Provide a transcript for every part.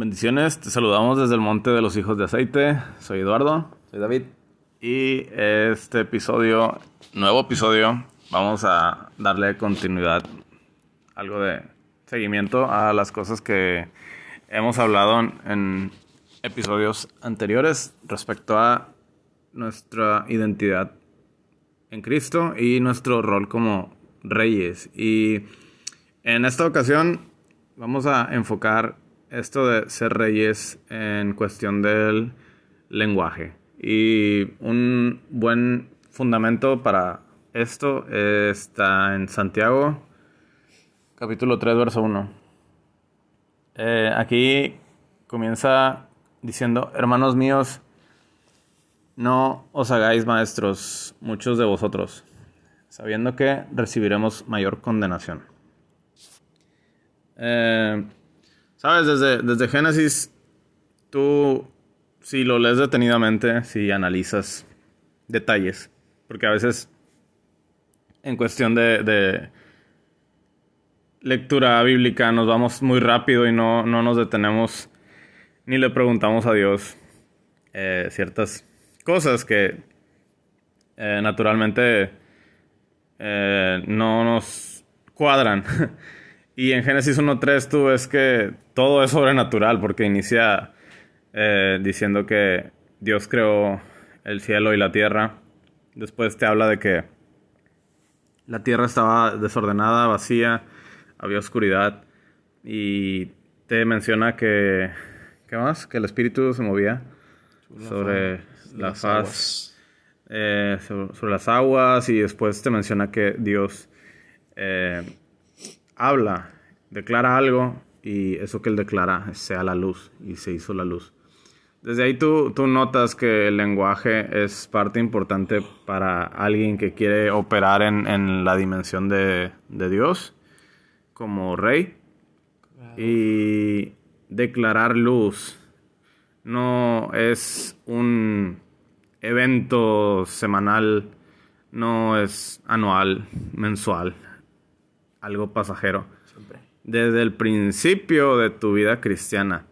Bendiciones, te saludamos desde el Monte de los Hijos de Aceite. Soy Eduardo. Soy David. Y este episodio, nuevo episodio, vamos a darle continuidad, algo de seguimiento a las cosas que hemos hablado en episodios anteriores respecto a nuestra identidad en Cristo y nuestro rol como reyes. Y en esta ocasión vamos a enfocar esto de ser reyes en cuestión del lenguaje. Y un buen fundamento para esto está en Santiago, capítulo 3, verso 1. Eh, aquí comienza diciendo, hermanos míos, no os hagáis maestros muchos de vosotros, sabiendo que recibiremos mayor condenación. Eh, Sabes, desde, desde Génesis, tú, si lo lees detenidamente, si analizas detalles, porque a veces, en cuestión de, lectura bíblica, nos vamos muy rápido y no, nos detenemos ni le preguntamos a Dios eh, ciertas cosas que eh, naturalmente eh, no nos cuadran. Y en Génesis 1.3 tú ves que todo es sobrenatural porque inicia diciendo que Dios creó el cielo y la tierra. Después te habla de que la tierra estaba desordenada, vacía, había oscuridad. Y te menciona que... ¿Qué más? Que el espíritu se movía sobre la faz, eh, sobre, las aguas. Y después te menciona que Dios... Eh, habla, declara algo y eso que él declara sea la luz y se hizo la luz. Desde ahí tú, tú notas que el lenguaje es parte importante para alguien que quiere operar en, la dimensión de, Dios como rey. Y declarar luz no es un evento semanal, no es anual, mensual algo pasajero. Desde el principio de tu vida cristiana,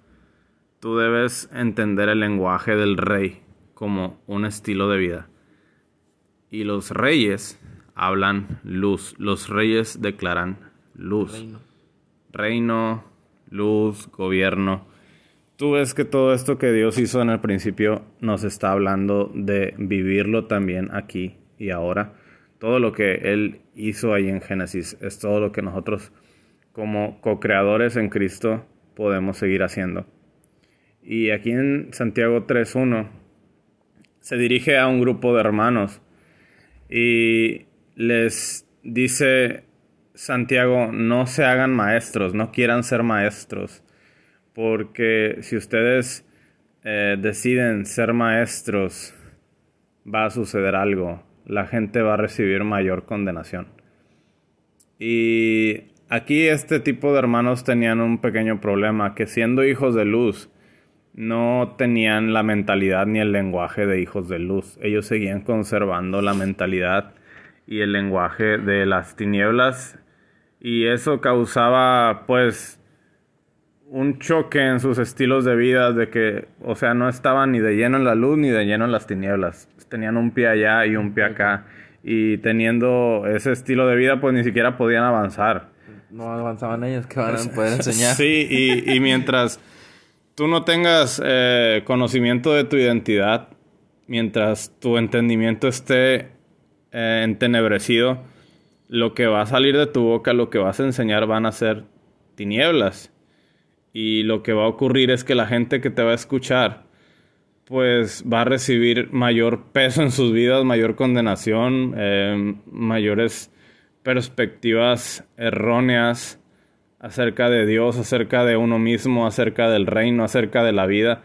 tú debes entender el lenguaje del rey como un estilo de vida. Y los reyes hablan luz. Los reyes declaran luz. Reino. Reino, luz, gobierno. Tú ves que todo esto que Dios hizo en el principio nos está hablando de vivirlo también aquí y ahora todo lo que Él hizo ahí en Génesis es todo lo que nosotros como co-creadores en Cristo podemos seguir haciendo. Y aquí en Santiago 3.1 se dirige a un grupo de hermanos y les dice Santiago, no se hagan maestros, no quieran ser maestros, porque si ustedes eh, deciden ser maestros, va a suceder algo la gente va a recibir mayor condenación. Y aquí este tipo de hermanos tenían un pequeño problema, que siendo hijos de luz, no tenían la mentalidad ni el lenguaje de hijos de luz. Ellos seguían conservando la mentalidad y el lenguaje de las tinieblas y eso causaba pues un choque en sus estilos de vida de que, o sea, no estaban ni de lleno en la luz ni de lleno en las tinieblas tenían un pie allá y un pie acá. Y teniendo ese estilo de vida, pues ni siquiera podían avanzar. No avanzaban ellos, que van a poder enseñar. Sí, y, mientras tú no tengas eh, conocimiento de tu identidad, mientras tu entendimiento esté eh, entenebrecido, lo que va a salir de tu boca, lo que vas a enseñar van a ser tinieblas. Y lo que va a ocurrir es que la gente que te va a escuchar pues va a recibir mayor peso en sus vidas, mayor condenación, eh, mayores perspectivas erróneas acerca de Dios, acerca de uno mismo, acerca del reino, acerca de la vida.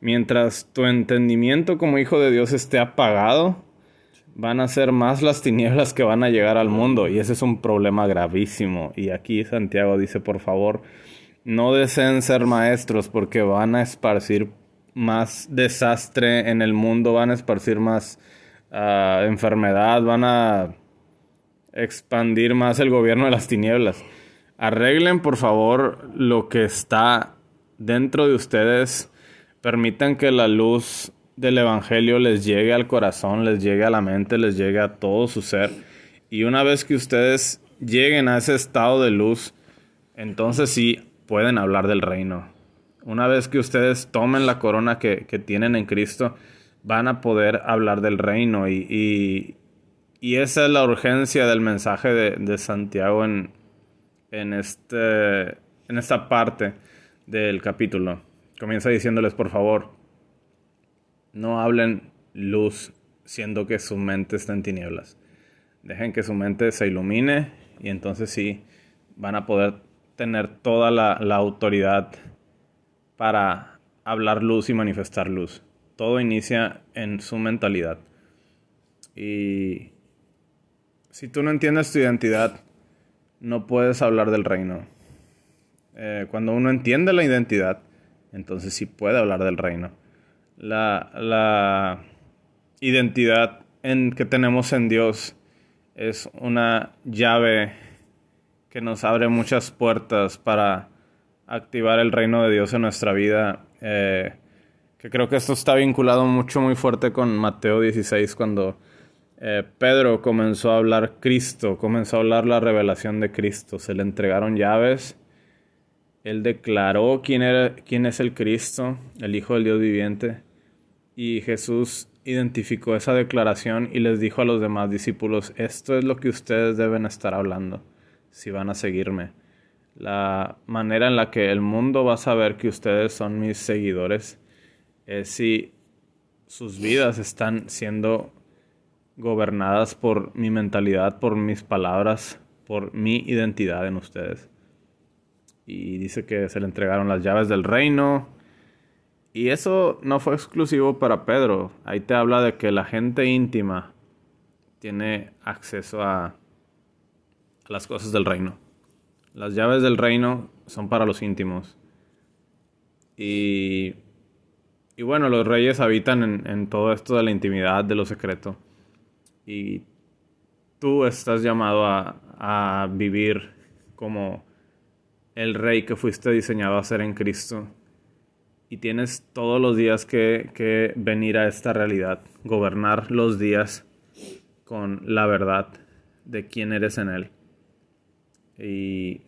Mientras tu entendimiento como hijo de Dios esté apagado, van a ser más las tinieblas que van a llegar al mundo y ese es un problema gravísimo. Y aquí Santiago dice, por favor, no deseen ser maestros porque van a esparcir más desastre en el mundo, van a esparcir más ah, enfermedad, van a expandir más el gobierno de las tinieblas. Arreglen por favor lo que está dentro de ustedes. Permitan que la luz del Evangelio les llegue al corazón, les llegue a la mente, les llegue a todo su ser. Y una vez que ustedes lleguen a ese estado de luz, entonces sí pueden hablar del reino. Una vez que ustedes tomen la corona que, tienen en Cristo, van a poder hablar del reino. Y, y, esa es la urgencia del mensaje de, Santiago en, en, este, en esta parte del capítulo. Comienza diciéndoles, por favor, no hablen luz siendo que su mente está en tinieblas. Dejen que su mente se ilumine y entonces sí van a poder tener toda la, autoridad para hablar luz y manifestar luz. Todo inicia en su mentalidad. Y si tú no entiendes tu identidad, no puedes hablar del reino. Eh, cuando uno entiende la identidad, entonces sí puede hablar del reino la, identidad en, que tenemos en Dios es una llave que nos abre muchas puertas para activar el reino de Dios en nuestra vida. Eh, que creo que esto está vinculado mucho, muy fuerte con Mateo 16, cuando eh, Pedro comenzó a hablar Cristo, comenzó a hablar la revelación de Cristo. Se le entregaron llaves. Él declaró quién, era, quién es el Cristo, el Hijo del Dios viviente. Y Jesús identificó esa declaración y les dijo a los demás discípulos, esto es lo que ustedes deben estar hablando si van a seguirme. La manera en la que el mundo va a saber que ustedes son mis seguidores es si sus vidas están siendo gobernadas por mi mentalidad, por mis palabras, por mi identidad en ustedes. Y dice que se le entregaron las llaves del reino, y eso no fue exclusivo para Pedro. Ahí te habla de que la gente íntima tiene acceso a las cosas del reino. Las llaves del reino son para los íntimos. Y, y bueno, los reyes habitan en, todo esto de la intimidad, de lo secreto. Y tú estás llamado a, a vivir como el rey que fuiste diseñado a ser en Cristo y tienes todos los días que, venir a esta realidad, gobernar los días con la verdad de quién eres en Él. Y,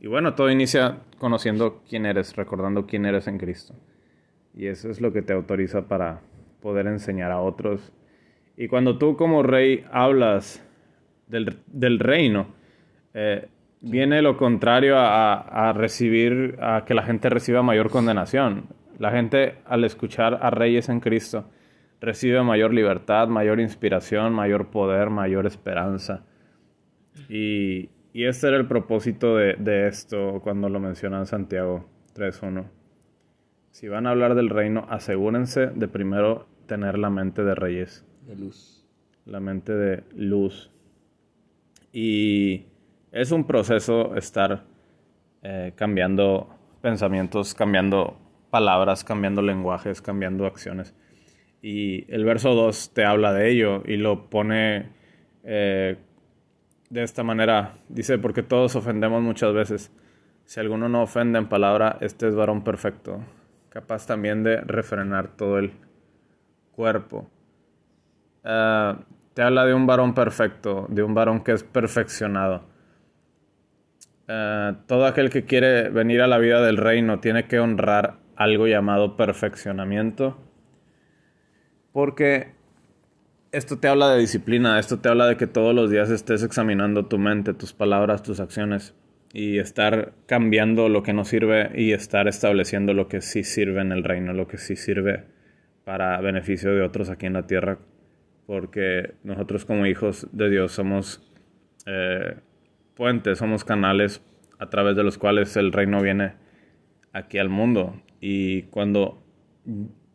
y, bueno, todo inicia conociendo quién eres, recordando quién eres en Cristo. Y eso es lo que te autoriza para poder enseñar a otros. Y cuando tú como rey hablas del, reino, eh, viene lo contrario a, a, recibir, a que la gente reciba mayor condenación. La gente al escuchar a Reyes en Cristo recibe mayor libertad, mayor inspiración, mayor poder, mayor esperanza. Y, y este era el propósito de, de esto cuando lo menciona Santiago 3.1. Si van a hablar del reino, asegúrense de primero tener la mente de reyes. De luz. La mente de luz. Y es un proceso estar eh, cambiando pensamientos, cambiando palabras, cambiando lenguajes, cambiando acciones. Y el verso 2 te habla de ello y lo pone eh, de esta manera. Dice, porque todos ofendemos muchas veces. Si alguno no ofende en palabra, este es varón perfecto, capaz también de refrenar todo el cuerpo. Eh, te habla de un varón perfecto, de un varón que es perfeccionado. Eh, todo aquel que quiere venir a la vida del reino tiene que honrar algo llamado perfeccionamiento. Porque esto te habla de disciplina, esto te habla de que todos los días estés examinando tu mente, tus palabras, tus acciones y estar cambiando lo que no sirve y estar estableciendo lo que sí sirve en el reino, lo que sí sirve para beneficio de otros aquí en la tierra, porque nosotros como hijos de Dios somos eh, puentes, somos canales a través de los cuales el reino viene aquí al mundo. Y cuando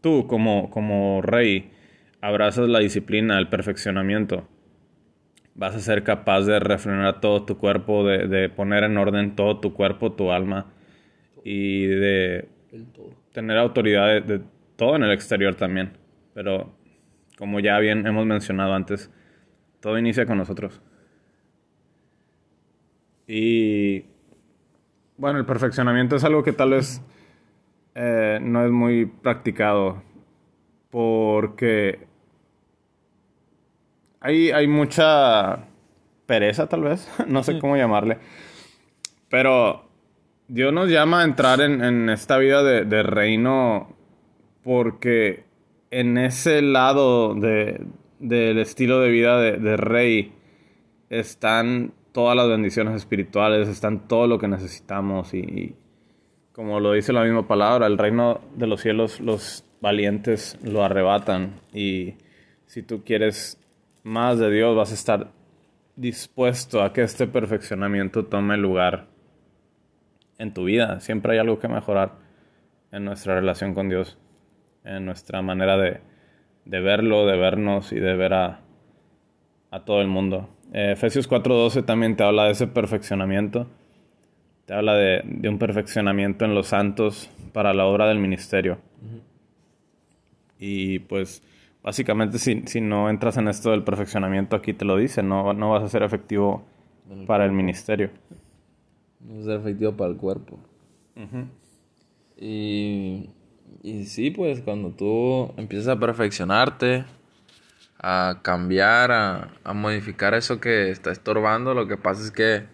tú como, como rey abrazas la disciplina, el perfeccionamiento, vas a ser capaz de refrenar todo tu cuerpo, de, poner en orden todo tu cuerpo, tu alma y de tener autoridad de, todo en el exterior también. Pero como ya bien hemos mencionado antes, todo inicia con nosotros. Y bueno, el perfeccionamiento es algo que tal vez eh, no es muy practicado porque hay, hay mucha pereza tal vez, no sé cómo llamarle, pero Dios nos llama a entrar en, esta vida de, reino porque en ese lado del estilo de vida de, rey están todas las bendiciones espirituales, están todo lo que necesitamos y, como lo dice la misma palabra, el reino de los cielos los valientes lo arrebatan y si tú quieres más de Dios vas a estar dispuesto a que este perfeccionamiento tome lugar en tu vida. Siempre hay algo que mejorar en nuestra relación con Dios, en nuestra manera de, verlo, de vernos y de ver a, a todo el mundo. Eh, Efesios 4:12 también te habla de ese perfeccionamiento. Te habla de, un perfeccionamiento en los santos para la obra del ministerio. Y pues básicamente si, si, no entras en esto del perfeccionamiento, aquí te lo dice, no, no vas a ser efectivo para el ministerio. No vas a ser efectivo para el cuerpo. y, y sí, pues cuando tú empiezas a perfeccionarte, a cambiar, a, a modificar eso que está estorbando, lo que pasa es que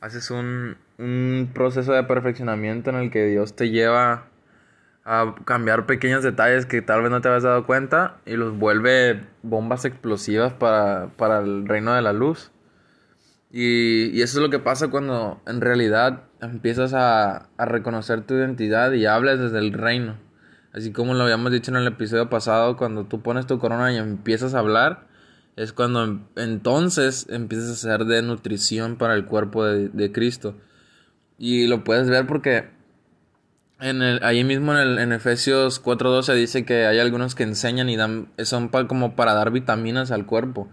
haces un, un proceso de perfeccionamiento en el que Dios te lleva a cambiar pequeños detalles que tal vez no te habías dado cuenta y los vuelve bombas explosivas para, para el reino de la luz. Y, y, eso es lo que pasa cuando en realidad empiezas a, a, reconocer tu identidad y hablas desde el reino. Así como lo habíamos dicho en el episodio pasado, cuando tú pones tu corona y empiezas a hablar, es cuando entonces empiezas a ser de nutrición para el cuerpo de, Cristo. Y lo puedes ver porque en el, ahí mismo en, el, en Efesios 4.12 dice que hay algunos que enseñan y dan, son como para dar vitaminas al cuerpo,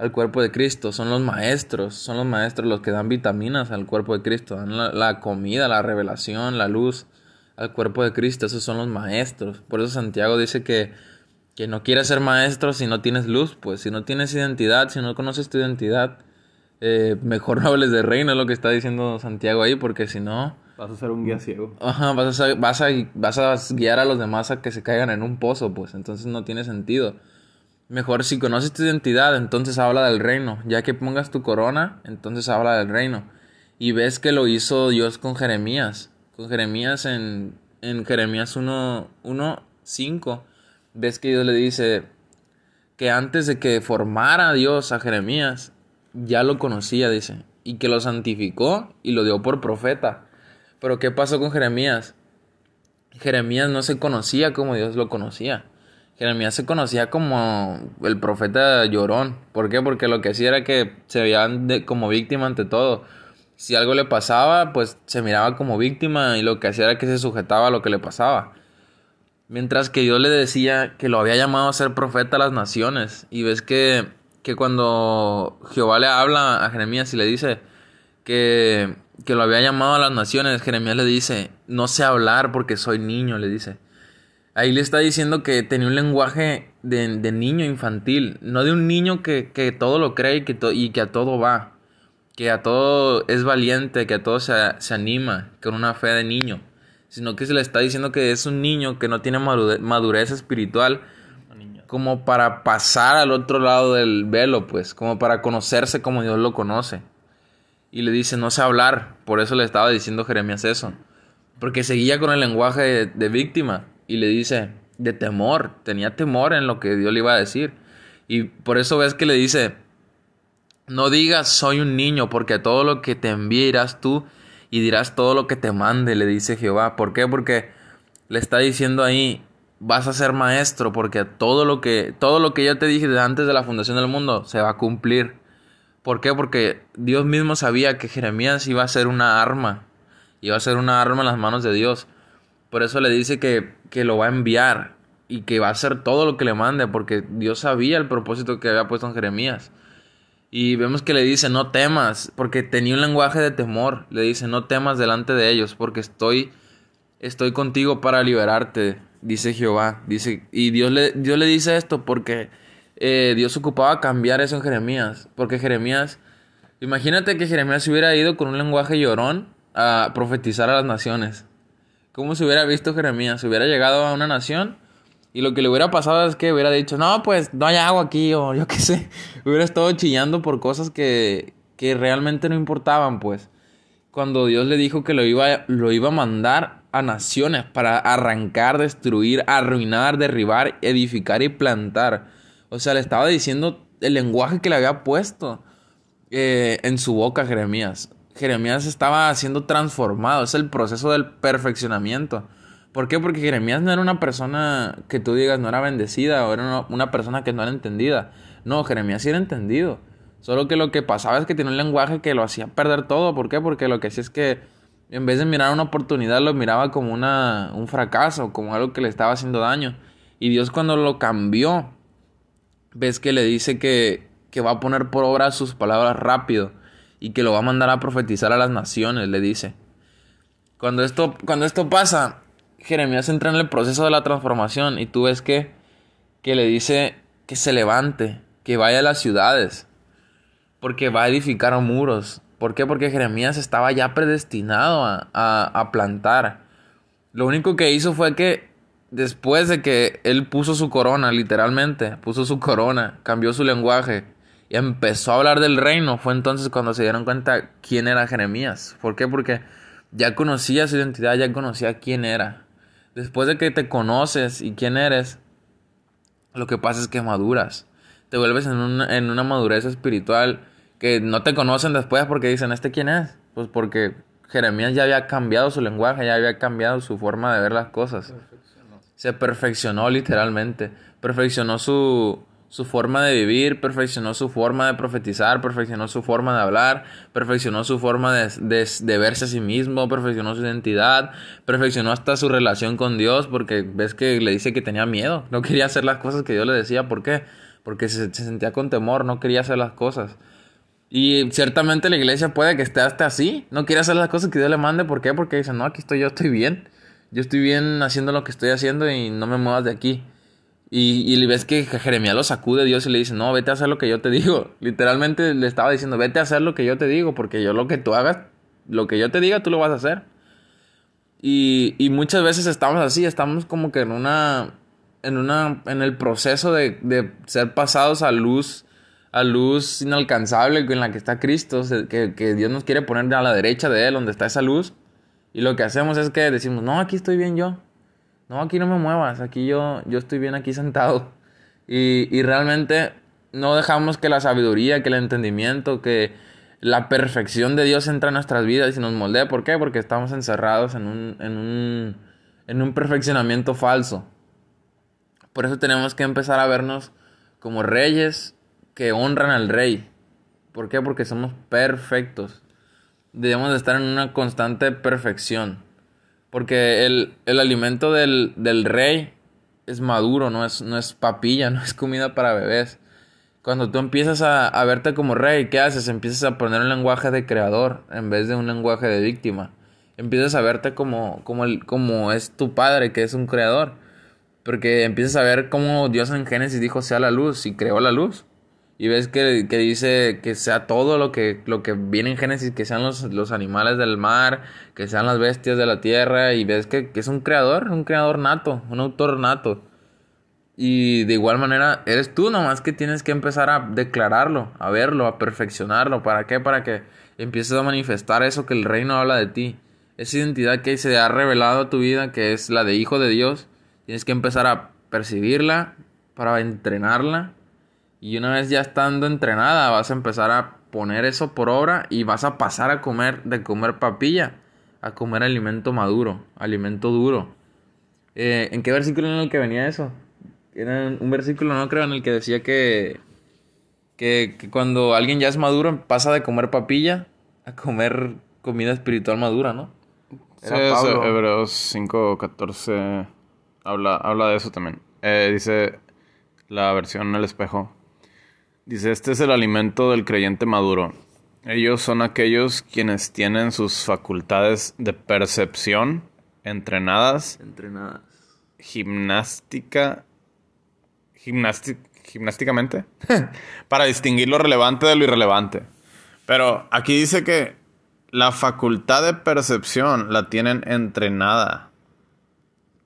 al cuerpo de Cristo. Son los maestros, son los maestros los que dan vitaminas al cuerpo de Cristo. Dan la, comida, la revelación, la luz al cuerpo de Cristo. Esos son los maestros. Por eso Santiago dice que, que no quieres ser maestro si no tienes luz. Pues si no tienes identidad, si no conoces tu identidad, eh, mejor no hables de reino, es lo que está diciendo Santiago ahí, porque si no Vas a ser un guía ciego. Ajá, vas a, vas, a, vas a guiar a los demás a que se caigan en un pozo, pues entonces no tiene sentido. Mejor si conoces tu identidad, entonces habla del reino. Ya que pongas tu corona, entonces habla del reino. Y ves que lo hizo Dios con Jeremías. Con Jeremías en, en Jeremías 1, 5. Ves que Dios le dice que antes de que formara Dios a Jeremías, ya lo conocía, dice. Y que lo santificó y lo dio por profeta. Pero ¿qué pasó con Jeremías? Jeremías no se conocía como Dios lo conocía. Jeremías se conocía como el profeta llorón. ¿Por qué? Porque lo que hacía era que se veía como víctima ante todo. Si algo le pasaba, pues se miraba como víctima y lo que hacía era que se sujetaba a lo que le pasaba. Mientras que Dios le decía que lo había llamado a ser profeta a las naciones. Y ves que, que cuando Jehová le habla a Jeremías y le dice que que lo había llamado a las naciones, Jeremías le dice, no sé hablar porque soy niño, le dice. Ahí le está diciendo que tenía un lenguaje de, niño infantil, no de un niño que, todo lo cree y que, y que a todo va, que a todo es valiente, que a todo se, se anima, con una fe de niño, sino que se le está diciendo que es un niño que no tiene madurez espiritual como para pasar al otro lado del velo, pues, como para conocerse como Dios lo conoce y le dice, no sé hablar. Por eso le estaba diciendo Jeremías eso. Porque seguía con el lenguaje de, víctima y le dice, de temor, tenía temor en lo que Dios le iba a decir. Y por eso ves que le dice, no digas soy un niño, porque todo lo que te envíe irás tú y dirás todo lo que te mande, le dice Jehová. ¿Por qué? Porque le está diciendo ahí, vas a ser maestro, porque todo lo que, todo lo que yo te dije antes de la fundación del mundo se va a cumplir. ¿Por qué? Porque Dios mismo sabía que Jeremías iba a ser una arma, iba a ser una arma en las manos de Dios. Por eso le dice que, que lo va a enviar y que va a hacer todo lo que le mande, porque Dios sabía el propósito que había puesto en Jeremías. Y vemos que le dice, no temas, porque tenía un lenguaje de temor. Le dice, no temas delante de ellos, porque estoy, estoy contigo para liberarte, dice Jehová. Dice, y Dios le, Dios le dice esto porque eh, Dios ocupaba cambiar eso en Jeremías. Porque Jeremías, imagínate que Jeremías hubiera ido con un lenguaje llorón a profetizar a las naciones. ¿Cómo se hubiera visto Jeremías? Se hubiera llegado a una nación y lo que le hubiera pasado es que hubiera dicho, no, pues no hay agua aquí o yo qué sé. Hubiera estado chillando por cosas que, que realmente no importaban, pues. Cuando Dios le dijo que lo iba, lo iba a mandar a naciones para arrancar, destruir, arruinar, derribar, edificar y plantar. O sea, le estaba diciendo el lenguaje que le había puesto eh, en su boca Jeremías. Jeremías estaba siendo transformado, es el proceso del perfeccionamiento. ¿Por qué? Porque Jeremías no era una persona que tú digas no era bendecida o era una, persona que no era entendida. No, Jeremías sí era entendido. Solo que lo que pasaba es que tenía un lenguaje que lo hacía perder todo. ¿Por qué? Porque lo que hacía es que en vez de mirar una oportunidad lo miraba como una, un fracaso, como algo que le estaba haciendo daño. Y Dios cuando lo cambió, ves que le dice que, que va a poner por obra sus palabras rápido y que lo va a mandar a profetizar a las naciones, le dice. Cuando esto, cuando esto pasa, Jeremías entra en el proceso de la transformación y tú ves que, que le dice que se levante, que vaya a las ciudades, porque va a edificar muros. ¿Por qué? Porque Jeremías estaba ya predestinado a, a plantar. Lo único que hizo fue que después de que él puso su corona, literalmente, puso su corona, cambió su lenguaje y empezó a hablar del reino, fue entonces cuando se dieron cuenta quién era Jeremías. ¿Por qué? Porque ya conocía su identidad, ya conocía quién era después de que te conoces y quién eres, lo que pasa es que maduras. Te vuelves en una, en una madurez espiritual que no te conocen después porque dicen, ¿este quién es? Pues porque Jeremías ya había cambiado su lenguaje, ya había cambiado su forma de ver las cosas. Se perfeccionó literalmente. Perfeccionó su, su forma de vivir, perfeccionó su forma de profetizar, perfeccionó su forma de hablar, perfeccionó su forma de, de, verse a sí mismo, perfeccionó su identidad, perfeccionó hasta su relación con Dios, porque ves que le dice que tenía miedo, no quería hacer las cosas que Dios le decía, ¿por qué? Porque se, se sentía con temor, no quería hacer las cosas. Y ciertamente la iglesia puede que esté hasta así, no quiere hacer las cosas que Dios le mande, ¿por qué? Porque dice, no, aquí estoy yo, estoy bien, yo estoy bien haciendo lo que estoy haciendo y no me muevas de aquí. Y, y ves que Jeremías lo sacude Dios y le dice, no, vete a hacer lo que yo te digo. Literalmente le estaba diciendo, vete a hacer lo que yo te digo, porque yo lo que tú hagas, lo que yo te diga, tú lo vas a hacer. Y, y muchas veces estamos así, estamos como que en una, en una, en el proceso de, de ser pasados a luz, a luz inalcanzable en la que está Cristo, que, que Dios nos quiere poner a la derecha de Él, donde está esa luz. Y lo que hacemos es que decimos, no, aquí estoy bien yo no, aquí no me muevas, aquí yo, yo estoy bien aquí sentado. Y, y realmente no dejamos que la sabiduría, que el entendimiento, que la perfección de Dios entre en nuestras vidas y nos moldee. ¿Por qué? Porque estamos encerrados en un, en un, en un perfeccionamiento falso. Por eso tenemos que empezar a vernos como reyes que honran al rey. ¿Por qué? Porque somos perfectos. Debemos de estar en una constante perfección. Porque el, el alimento del, del, rey es maduro, no es, no es papilla, no es comida para bebés. Cuando tú empiezas a, a, verte como rey, ¿qué haces? Empiezas a poner un lenguaje de creador en vez de un lenguaje de víctima. Empiezas a verte como, como, el, como es tu padre, que es un creador. Porque empiezas a ver cómo Dios en Génesis dijo sea la luz y creó la luz y ves que, que, dice que sea todo lo que, lo que viene en Génesis, que sean los, los, animales del mar, que sean las bestias de la tierra, y ves que, que, es un creador, un creador nato, un autor nato. Y de igual manera, eres tú nomás que tienes que empezar a declararlo, a verlo, a perfeccionarlo. ¿Para qué? Para que empieces a manifestar eso que el reino habla de ti. Esa identidad que se ha revelado a tu vida, que es la de hijo de Dios, tienes que empezar a percibirla, para entrenarla y una vez ya estando entrenada, vas a empezar a poner eso por obra y vas a pasar a comer de comer papilla a comer alimento maduro, alimento duro. Eh, ¿En qué versículo en el que venía eso? Era un versículo, no creo, en el que decía que, que, cuando alguien ya es maduro pasa de comer papilla a comer comida espiritual madura, ¿no? Sí, Hebreos 5.14 habla, habla de eso también. Eh, dice la versión en el espejo. Dice, este es el alimento del creyente maduro. Ellos son aquellos quienes tienen sus facultades de percepción entrenadas. Entrenadas. Gimnástica. gimnásticamente. para distinguir lo relevante de lo irrelevante. Pero aquí dice que la facultad de percepción la tienen entrenada.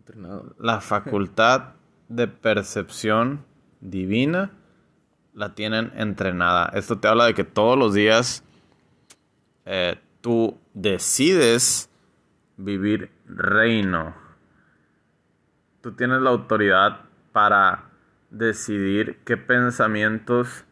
Entrenado. La facultad de percepción divina la tienen entrenada. Esto te habla de que todos los días eh, tú decides vivir reino. Tú tienes la autoridad para decidir qué pensamientos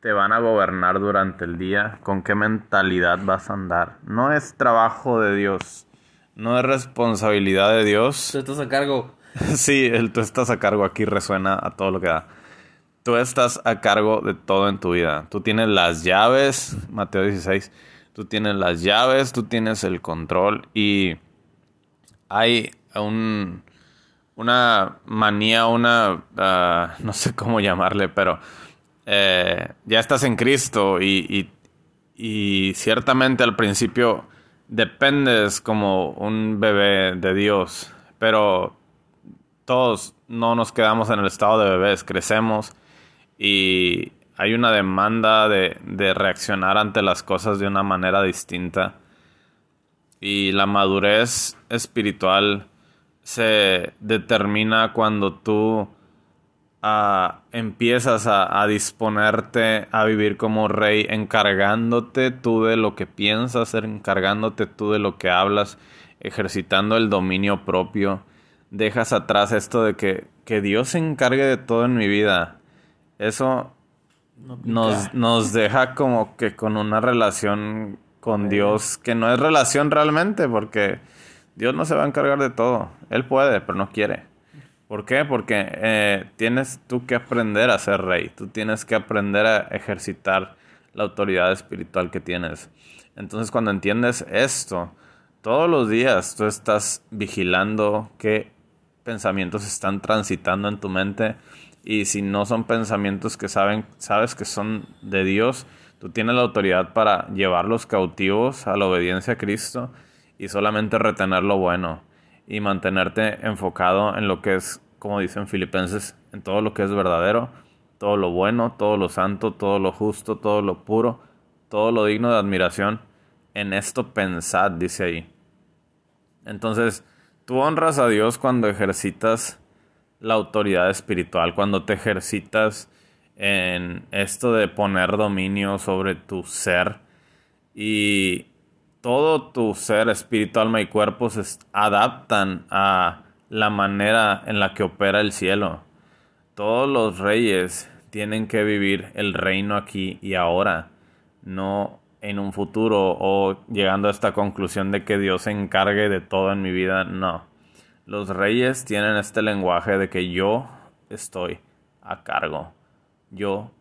te van a gobernar durante el día, con qué mentalidad vas a andar. No es trabajo de Dios, no es responsabilidad de Dios. Tú estás a cargo. sí, el tú estás a cargo aquí resuena a todo lo que da. Tú estás a cargo de todo en tu vida. Tú tienes las llaves, Mateo 16, tú tienes las llaves, tú tienes el control y hay un, una manía, una, ah, no sé cómo llamarle, pero eh, ya estás en Cristo y ciertamente al principio dependes como un bebé de Dios, pero todos no nos quedamos en el estado de bebés, crecemos y hay una demanda de, de, reaccionar ante las cosas de una manera distinta. Y la madurez espiritual se determina cuando tú uh, empiezas a, a, disponerte a vivir como rey, encargándote tú de lo que piensas, encargándote tú de lo que hablas, ejercitando el dominio propio dejas atrás esto de que, que Dios se encargue de todo en mi vida. Eso nos, nos deja como que con una relación con Dios que no es relación realmente, porque Dios no se va a encargar de todo. Él puede, pero no quiere. ¿Por qué? Porque eh, tienes tú que aprender a ser rey. Tú tienes que aprender a ejercitar la autoridad espiritual que tienes. Entonces cuando entiendes esto, todos los días tú estás vigilando que pensamientos están transitando en tu mente y si no son pensamientos que saben, sabes que son de Dios, tú tienes la autoridad para llevarlos cautivos a la obediencia a Cristo y solamente retener lo bueno y mantenerte enfocado en lo que es, como dicen filipenses, en todo lo que es verdadero, todo lo bueno, todo lo santo, todo lo justo, todo lo puro, todo lo digno de admiración. En esto pensad, dice ahí. Entonces, Tú honras a Dios cuando ejercitas la autoridad espiritual, cuando te ejercitas en esto de poner dominio sobre tu ser y todo tu ser espiritual, alma y cuerpo se adaptan a la manera en la que opera el cielo. Todos los reyes tienen que vivir el reino aquí y ahora, no en un futuro o llegando a esta conclusión de que Dios se encargue de todo en mi vida, no. Los reyes tienen este lenguaje de que yo estoy a cargo. Yo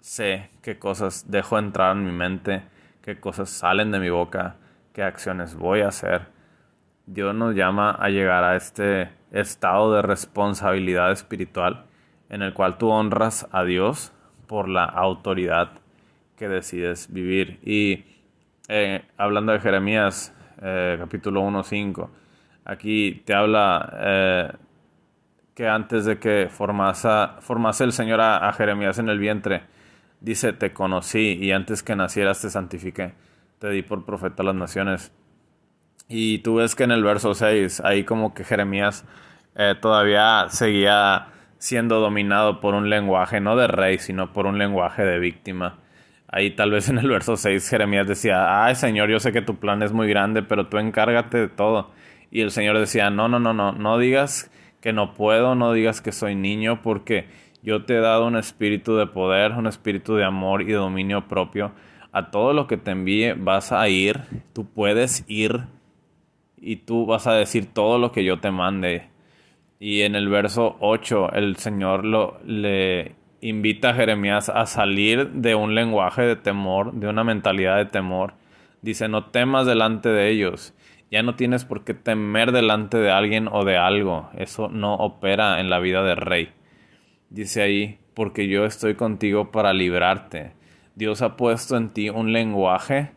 sé qué cosas dejo entrar en mi mente, qué cosas salen de mi boca, qué acciones voy a hacer. Dios nos llama a llegar a este estado de responsabilidad espiritual en el cual tú honras a Dios por la autoridad que decides vivir. Y eh, hablando de Jeremías, eh, capítulo 1.5, aquí te habla eh, que antes de que formase, el Señor a, Jeremías en el vientre, dice, te conocí y antes que nacieras te santifiqué, te di por profeta a las naciones. Y tú ves que en el verso 6, ahí como que Jeremías todavía seguía siendo dominado por un lenguaje no de rey, sino por un lenguaje de víctima. Ahí tal vez en el verso 6 Jeremías decía, ay Señor, yo sé que tu plan es muy grande, pero tú encárgate de todo. Y el Señor decía, no, no, no, no, no digas que no puedo, no digas que soy niño, porque yo te he dado un espíritu de poder, un espíritu de amor y de dominio propio. A todo lo que te envíe vas a ir, tú puedes ir y tú vas a decir todo lo que yo te mande. Y en el verso 8 el Señor lo, le invita a Jeremías a salir de un lenguaje de temor, de una mentalidad de temor. Dice, no temas delante de ellos. Ya no tienes por qué temer delante de alguien o de algo. Eso no opera en la vida del rey. Dice ahí, porque yo estoy contigo para librarte. Dios ha puesto en ti un lenguaje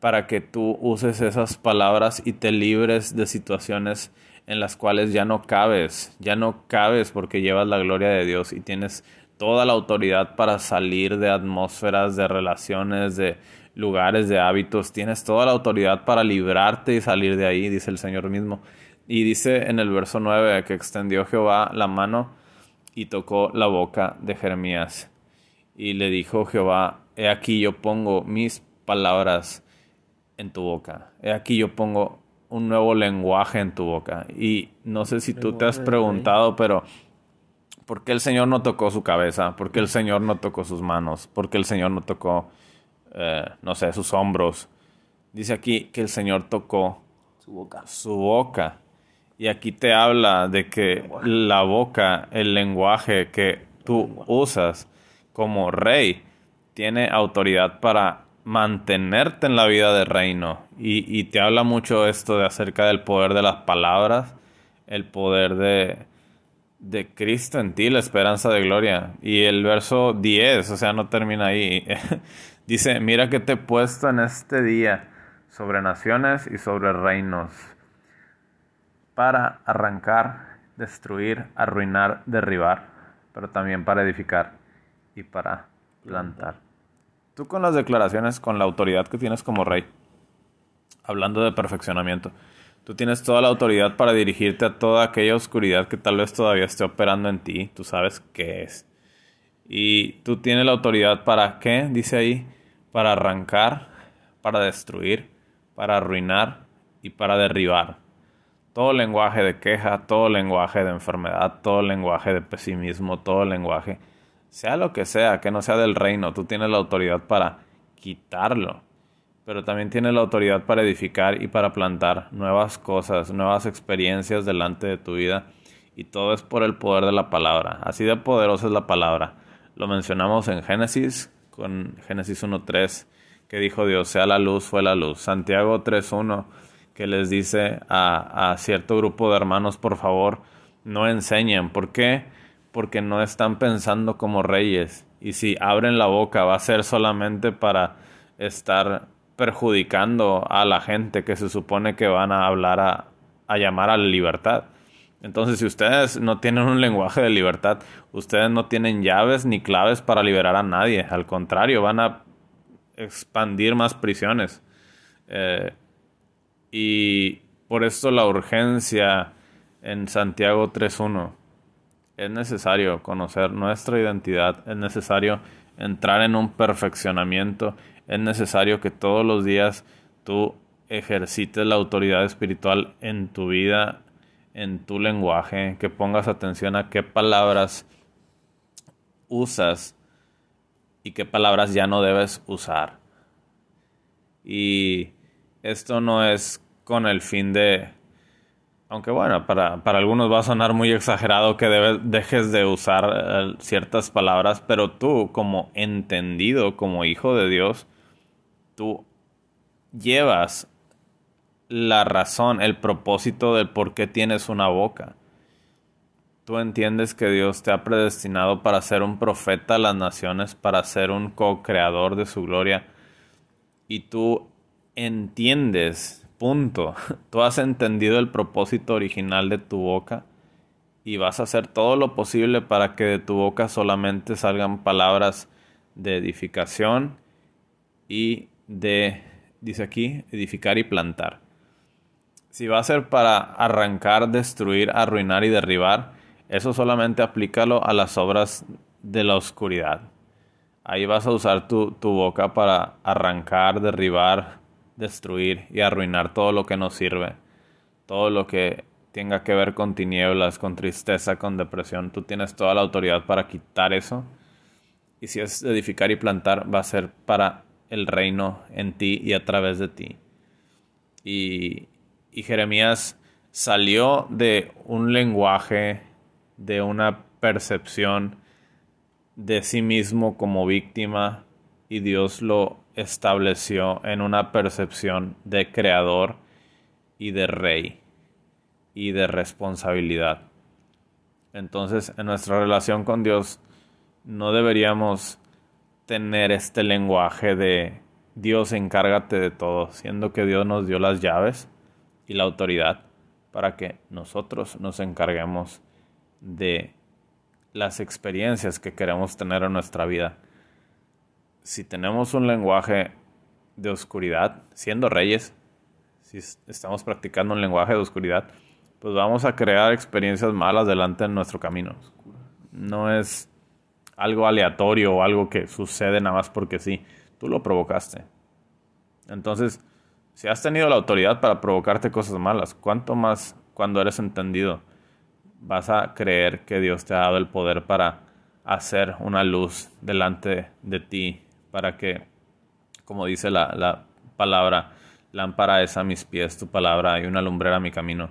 para que tú uses esas palabras y te libres de situaciones en las cuales ya no cabes, ya no cabes porque llevas la gloria de Dios y tienes toda la autoridad para salir de atmósferas, de relaciones, de lugares, de hábitos, tienes toda la autoridad para librarte y salir de ahí, dice el Señor mismo. Y dice en el verso 9 que extendió Jehová la mano y tocó la boca de Jeremías. Y le dijo Jehová, he aquí yo pongo mis palabras en tu boca. He aquí yo pongo un nuevo lenguaje en tu boca. Y no sé si tú te has preguntado, pero ¿por qué el Señor no tocó su cabeza? ¿Por qué el Señor no tocó sus manos? ¿Por qué el Señor no tocó, eh, no sé, sus hombros? Dice aquí que el Señor tocó su boca. Su boca. Y aquí te habla de que la boca, el lenguaje que tú usas como rey, tiene autoridad para mantenerte en la vida de reino. Y, te habla mucho esto de acerca del poder de las palabras, el poder de, de Cristo en ti, la esperanza de gloria. Y el verso 10, o sea, no termina ahí. Dice, mira que te he puesto en este día sobre naciones y sobre reinos para arrancar, destruir, arruinar, derribar, pero también para edificar y para plantar. Tú con las declaraciones, con la autoridad que tienes como rey, hablando de perfeccionamiento, tú tienes toda la autoridad para dirigirte a toda aquella oscuridad que tal vez todavía esté operando en ti, tú sabes qué es. Y tú tienes la autoridad para qué, dice ahí, para arrancar, para destruir, para arruinar y para derribar. Todo lenguaje de queja, todo lenguaje de enfermedad, todo lenguaje de pesimismo, todo lenguaje sea lo que sea, que no sea del reino, tú tienes la autoridad para quitarlo, pero también tienes la autoridad para edificar y para plantar nuevas cosas, nuevas experiencias delante de tu vida, y todo es por el poder de la palabra. Así de poderosa es la palabra. Lo mencionamos en Génesis, con Génesis 1.3, que dijo Dios, sea la luz, fue la luz. Santiago 3.1, que les dice a, a cierto grupo de hermanos, por favor, no enseñen. ¿Por qué? porque no están pensando como reyes. Y si abren la boca va a ser solamente para estar perjudicando a la gente que se supone que van a hablar a, a llamar a la libertad. Entonces, si ustedes no tienen un lenguaje de libertad, ustedes no tienen llaves ni claves para liberar a nadie. Al contrario, van a expandir más prisiones. Eh, y por esto la urgencia en Santiago 3.1 es necesario conocer nuestra identidad, es necesario entrar en un perfeccionamiento, es necesario que todos los días tú ejercites la autoridad espiritual en tu vida, en tu lenguaje, que pongas atención a qué palabras usas y qué palabras ya no debes usar. Y esto no es con el fin de aunque bueno, para, para, algunos va a sonar muy exagerado que dejes de usar eh, ciertas palabras, pero tú como entendido, como hijo de Dios, tú llevas la razón, el propósito del por qué tienes una boca. Tú entiendes que Dios te ha predestinado para ser un profeta a las naciones, para ser un co-creador de su gloria. Y tú entiendes Punto. Tú has entendido el propósito original de tu boca y vas a hacer todo lo posible para que de tu boca solamente salgan palabras de edificación y de, dice aquí, edificar y plantar. Si va a ser para arrancar, destruir, arruinar y derribar, eso solamente aplícalo a las obras de la oscuridad. Ahí vas a usar tu, tu boca para arrancar, derribar, destruir y arruinar todo lo que nos sirve, todo lo que tenga que ver con tinieblas, con tristeza, con depresión. Tú tienes toda la autoridad para quitar eso. Y si es edificar y plantar, va a ser para el reino en ti y a través de ti. Y, y Jeremías salió de un lenguaje, de una percepción de sí mismo como víctima y Dios lo estableció en una percepción de creador y de rey y de responsabilidad. Entonces, en nuestra relación con Dios, no deberíamos tener este lenguaje de Dios encárgate de todo, siendo que Dios nos dio las llaves y la autoridad para que nosotros nos encarguemos de las experiencias que queremos tener en nuestra vida. Si tenemos un lenguaje de oscuridad, siendo reyes, si estamos practicando un lenguaje de oscuridad, pues vamos a crear experiencias malas delante de nuestro camino. No es algo aleatorio o algo que sucede nada más porque sí. Tú lo provocaste. Entonces, si has tenido la autoridad para provocarte cosas malas, ¿cuánto más cuando eres entendido vas a creer que Dios te ha dado el poder para hacer una luz delante de ti, para que, como dice la, la palabra, lámpara es a mis pies tu palabra y una lumbrera a mi camino?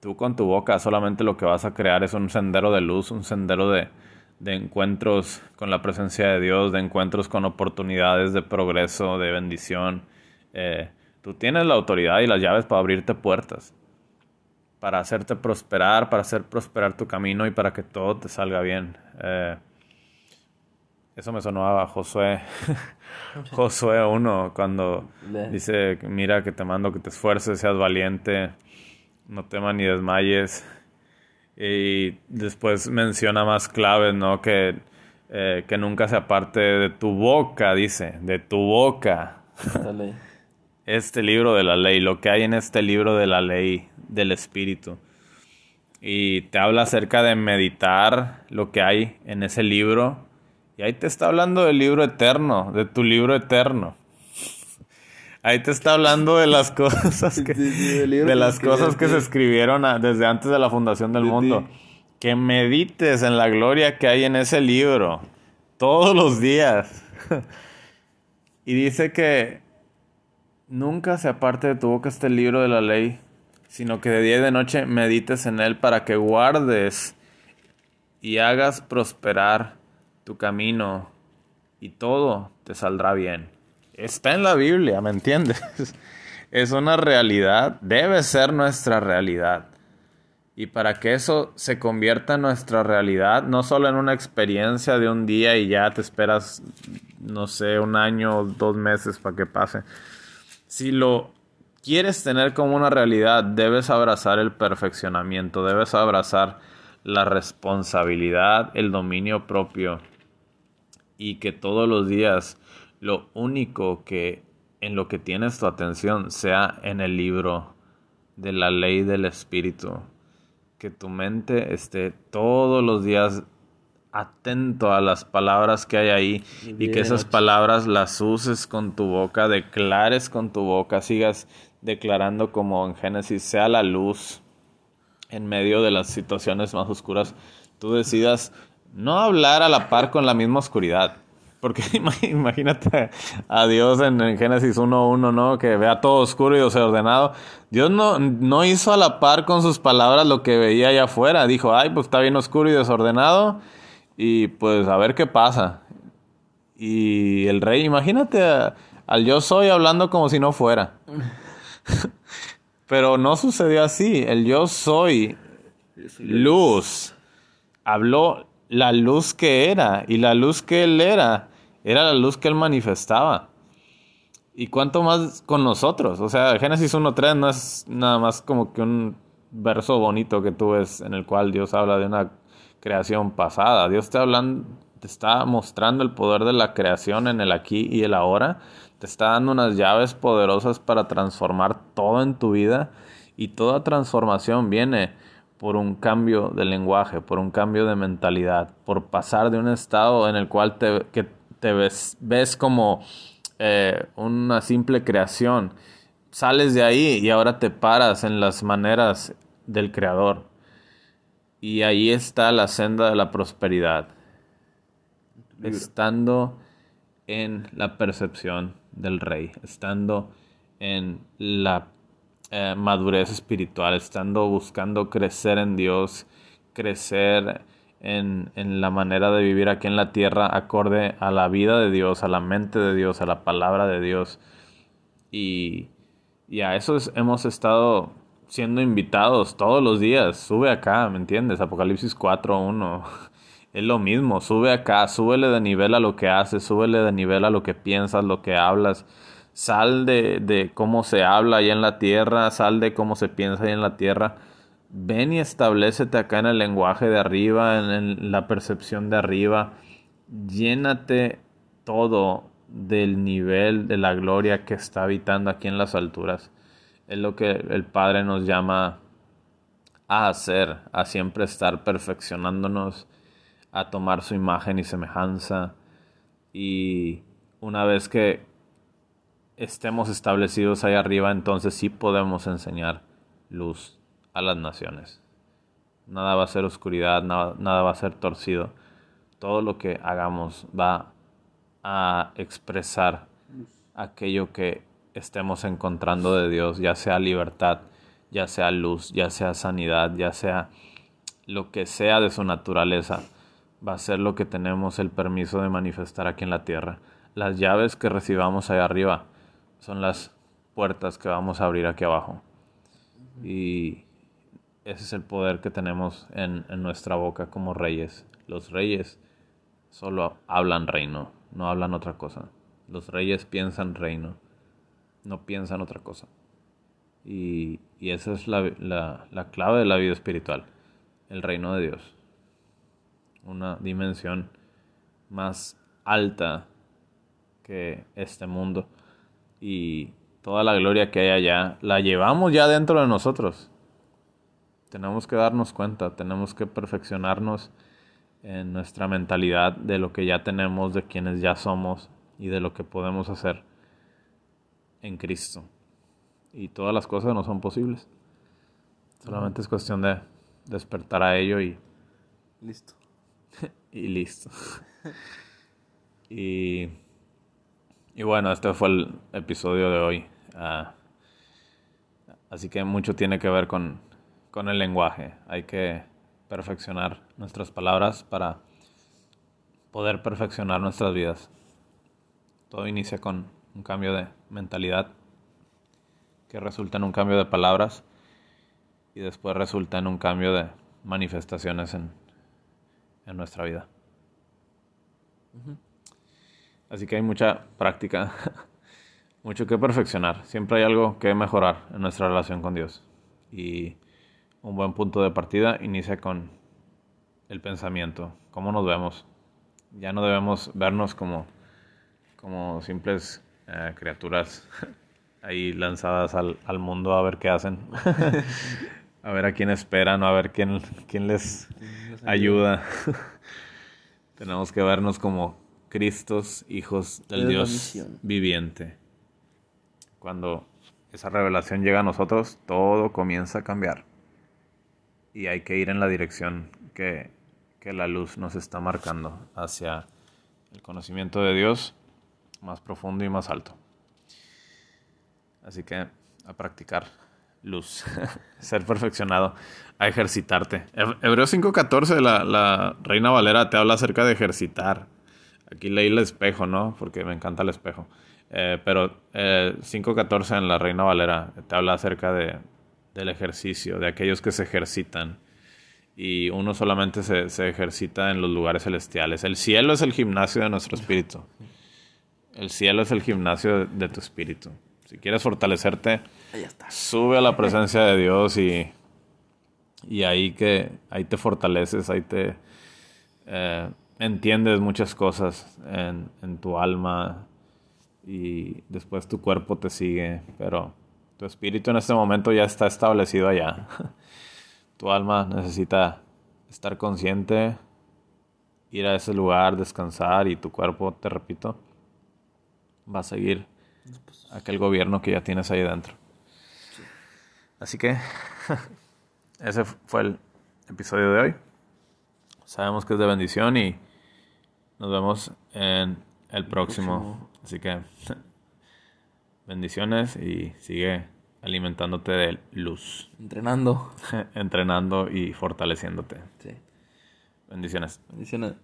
Tú con tu boca solamente lo que vas a crear es un sendero de luz, un sendero de, de encuentros con la presencia de Dios, de encuentros con oportunidades de progreso, de bendición. Eh, tú tienes la autoridad y las llaves para abrirte puertas, para hacerte prosperar, para hacer prosperar tu camino y para que todo te salga bien. Eh, eso me sonaba a Josué, Josué 1, cuando dice, mira que te mando que te esfuerces, seas valiente, no temas ni desmayes. Y después menciona más claves, ¿no? Que, eh, que nunca se aparte de tu boca, dice, de tu boca. Este libro de la ley, lo que hay en este libro de la ley del Espíritu. Y te habla acerca de meditar lo que hay en ese libro. Y ahí te está hablando del libro eterno, de tu libro eterno. Ahí te está hablando de las cosas que, de las cosas que se escribieron desde antes de la fundación del mundo. Que medites en la gloria que hay en ese libro todos los días. y dice que nunca se aparte de tu boca este libro de la ley, sino que de día y de noche medites en él para que guardes y hagas prosperar tu camino y todo te saldrá bien está en la Biblia, ¿me entiendes? Es una realidad, debe ser nuestra realidad. Y para que eso se convierta en nuestra realidad, no solo en una experiencia de un día y ya te esperas, no sé, un año o dos meses para que pase. Si lo quieres tener como una realidad, debes abrazar el perfeccionamiento, debes abrazar la responsabilidad, el dominio propio y que todos los días lo único que en lo que tienes tu atención sea en el libro de la ley del Espíritu. Que tu mente esté todos los días atento a las palabras que hay ahí y, que esas palabras las uses con tu boca, declares con tu boca, sigas declarando como en Génesis, sea la luz en medio de las situaciones más oscuras, tú decidas no hablar a la par con la misma oscuridad. Porque imagínate a Dios en, Génesis 1.1, ¿no? Que vea todo oscuro y desordenado. Dios no, no hizo a la par con sus palabras lo que veía allá afuera. Dijo, ay, pues está bien oscuro y desordenado. Y pues a ver qué pasa. Y el rey, imagínate al yo soy hablando como si no fuera. Pero no sucedió así. El yo soy luz. Habló la luz que era. Y la luz que él era era la luz que él manifestaba. Y cuánto más con nosotros. O sea, Génesis 1.3 no es nada más como que un verso bonito que tú ves en el cual Dios habla de una creación pasada. Dios te, hablan, te está mostrando el poder de la creación en el aquí y el ahora. Te está dando unas llaves poderosas para transformar todo en tu vida. Y toda transformación viene por un cambio de lenguaje, por un cambio de mentalidad, por pasar de un estado en el cual te, que te ves, ves como eh, una simple creación. Sales de ahí y ahora te paras en las maneras del Creador. Y ahí está la senda de la prosperidad. Estando en la percepción del rey, estando en la eh, madurez espiritual, estando buscando crecer en Dios, crecer en, en, la manera de vivir aquí en la tierra acorde a la vida de Dios, a la mente de Dios, a la palabra de Dios. Y, Y a eso es- hemos estado siendo invitados todos los días. Sube acá, ¿me entiendes? Apocalipsis 4.1. Es lo mismo, sube acá, súbele de nivel a lo que haces, súbele de nivel a lo que piensas, lo que hablas. Sal de, de cómo se habla ahí en la tierra, sal de cómo se piensa ahí en la tierra. Ven y establecete acá en el lenguaje de arriba, en la percepción de arriba. Llénate todo del nivel de la gloria que está habitando aquí en las alturas. Es lo que el Padre nos llama a hacer, a siempre estar perfeccionándonos, a tomar su imagen y semejanza. Y una vez que estemos establecidos ahí arriba, entonces sí podemos enseñar luz a las naciones. Nada va a ser oscuridad, nada, nada va a ser torcido. Todo lo que hagamos va a expresar aquello que estemos encontrando de Dios, ya sea libertad, ya sea luz, ya sea sanidad, ya sea lo que sea de su naturaleza, va a ser lo que tenemos el permiso de manifestar aquí en la tierra. Las llaves que recibamos ahí arriba son las puertas que vamos a abrir aquí abajo. Y ese es el poder que tenemos en, en nuestra boca como reyes. Los reyes solo hablan reino, no hablan otra cosa. Los reyes piensan reino, no piensan otra cosa. Y, y esa es la, la, la clave de la vida espiritual, el reino de Dios. Una dimensión más alta que este mundo. Y toda la gloria que hay allá, la llevamos ya dentro de nosotros. Tenemos que darnos cuenta, tenemos que perfeccionarnos en nuestra mentalidad de lo que ya tenemos, de quienes ya somos y de lo que podemos hacer en Cristo. Y todas las cosas no son posibles. Solamente es cuestión de despertar a ello y, Listo. y listo. y, y bueno, este fue el episodio de hoy. Ah, así que mucho tiene que ver con, con el lenguaje. Hay que perfeccionar nuestras palabras para poder perfeccionar nuestras vidas. Todo inicia con un cambio de mentalidad que resulta en un cambio de palabras y después resulta en un cambio de manifestaciones en, en nuestra vida. Así que hay mucha práctica, mucho que perfeccionar. Siempre hay algo que mejorar en nuestra relación con Dios. Y un buen punto de partida inicia con el pensamiento, cómo nos vemos. Ya no debemos vernos como, como simples eh, criaturas ahí lanzadas al, al, mundo a ver qué hacen, a ver a quién esperan o a ver quién, quién les ayuda. Tenemos que vernos como Cristos, hijos del Dios viviente. Cuando esa revelación llega a nosotros, todo comienza a cambiar. Y hay que ir en la dirección que, que, la luz nos está marcando hacia el conocimiento de Dios más profundo y más alto. Así que a practicar luz, ser perfeccionado, a ejercitarte. Hebreos 5.14, la, la Reina Valera te habla acerca de ejercitar. Aquí leí el espejo, ¿no? Porque me encanta el espejo. Eh, pero eh, 5.14 en la Reina Valera te habla acerca de, del ejercicio, de aquellos que se ejercitan. Y uno solamente se, se, ejercita en los lugares celestiales. El cielo es el gimnasio de nuestro espíritu. El cielo es el gimnasio de, tu espíritu. Si quieres fortalecerte, sube a la presencia de Dios y, y ahí que ahí te fortaleces, ahí te eh, entiendes muchas cosas en, en tu alma y después tu cuerpo te sigue, pero tu espíritu en este momento ya está establecido allá. Tu alma necesita estar consciente, ir a ese lugar, descansar y tu cuerpo, te repito, va a seguir aquel gobierno que ya tienes ahí dentro. Así que ese fue el episodio de hoy. Sabemos que es de bendición y nos vemos en el próximo. Así que bendiciones y sigue alimentándote de luz. Entrenando. Entrenando y fortaleciéndote. Sí. Bendiciones. Bendiciones.